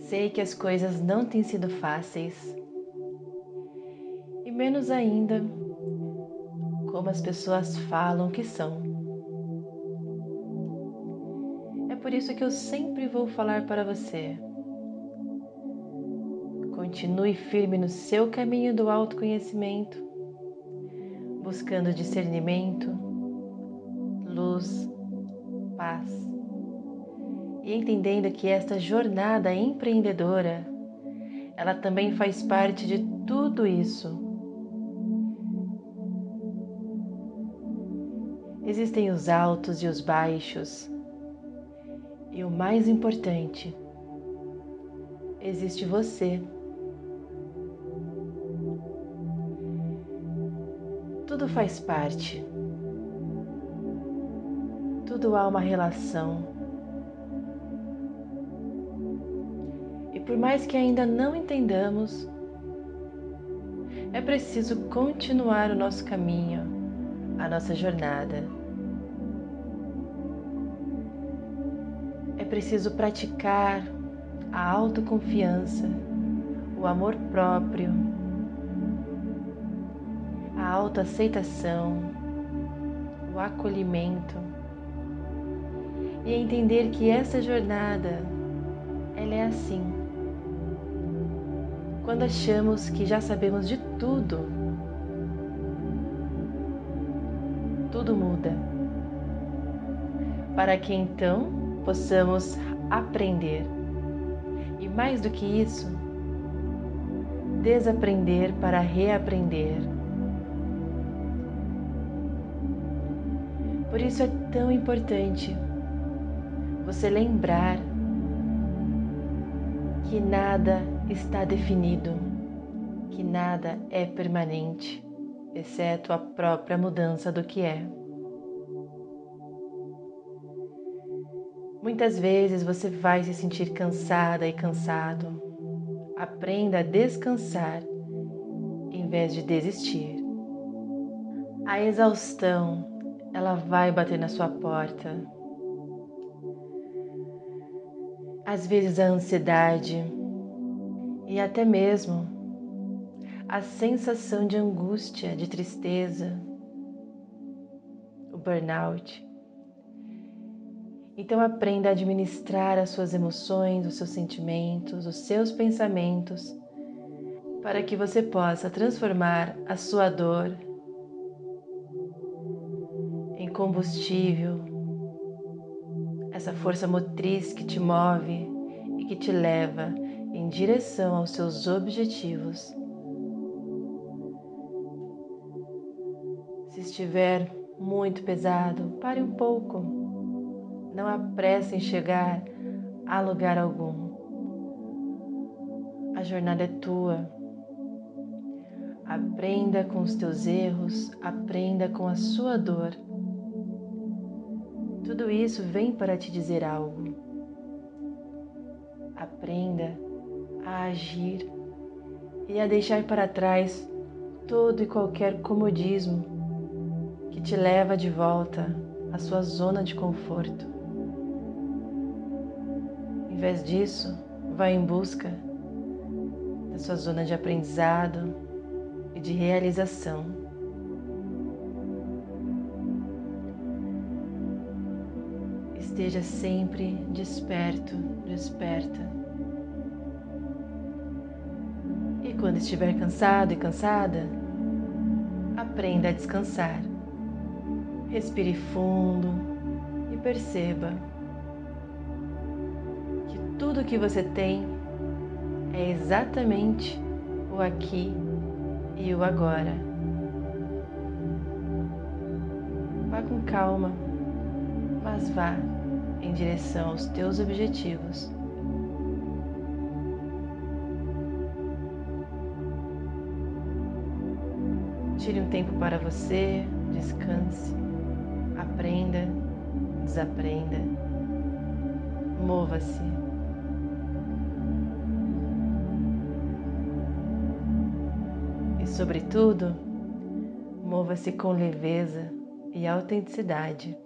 Sei que as coisas não têm sido fáceis, e menos ainda como as pessoas falam que são. É por isso que eu sempre vou falar para você. Continue firme no seu caminho do autoconhecimento, buscando discernimento, luz, paz e entendendo que esta jornada empreendedora ela também faz parte de tudo isso. Existem os altos e os baixos, e o mais importante, existe você. Tudo faz parte, tudo há uma relação. Por mais que ainda não entendamos, é preciso continuar o nosso caminho, a nossa jornada. preciso praticar a autoconfiança, o amor próprio, a autoaceitação, o acolhimento e entender que essa jornada ela é assim. Quando achamos que já sabemos de tudo, tudo muda. Para que então possamos aprender e, mais do que isso, desaprender para reaprender. Por isso é tão importante você lembrar que nada está definido, que nada é permanente, exceto a própria mudança do que é. Muitas vezes você vai se sentir cansada e cansado. Aprenda a descansar em vez de desistir. A exaustão, ela vai bater na sua porta. Às vezes a ansiedade e até mesmo a sensação de angústia, de tristeza, o burnout. Então aprenda a administrar as suas emoções, os seus sentimentos, os seus pensamentos, para que você possa transformar a sua dor em combustível, essa força motriz que te move e que te leva em direção aos seus objetivos. Se estiver muito pesado, pare um pouco não apresse em chegar a lugar algum. A jornada é tua. Aprenda com os teus erros, aprenda com a sua dor. Tudo isso vem para te dizer algo. Aprenda a agir e a deixar para trás todo e qualquer comodismo que te leva de volta à sua zona de conforto vez disso, vá em busca da sua zona de aprendizado e de realização. Esteja sempre desperto, desperta. E quando estiver cansado e cansada, aprenda a descansar. Respire fundo e perceba tudo que você tem é exatamente o aqui e o agora. Vá com calma, mas vá em direção aos teus objetivos. Tire um tempo para você, descanse, aprenda, desaprenda, mova-se. Sobretudo, mova-se com leveza e autenticidade.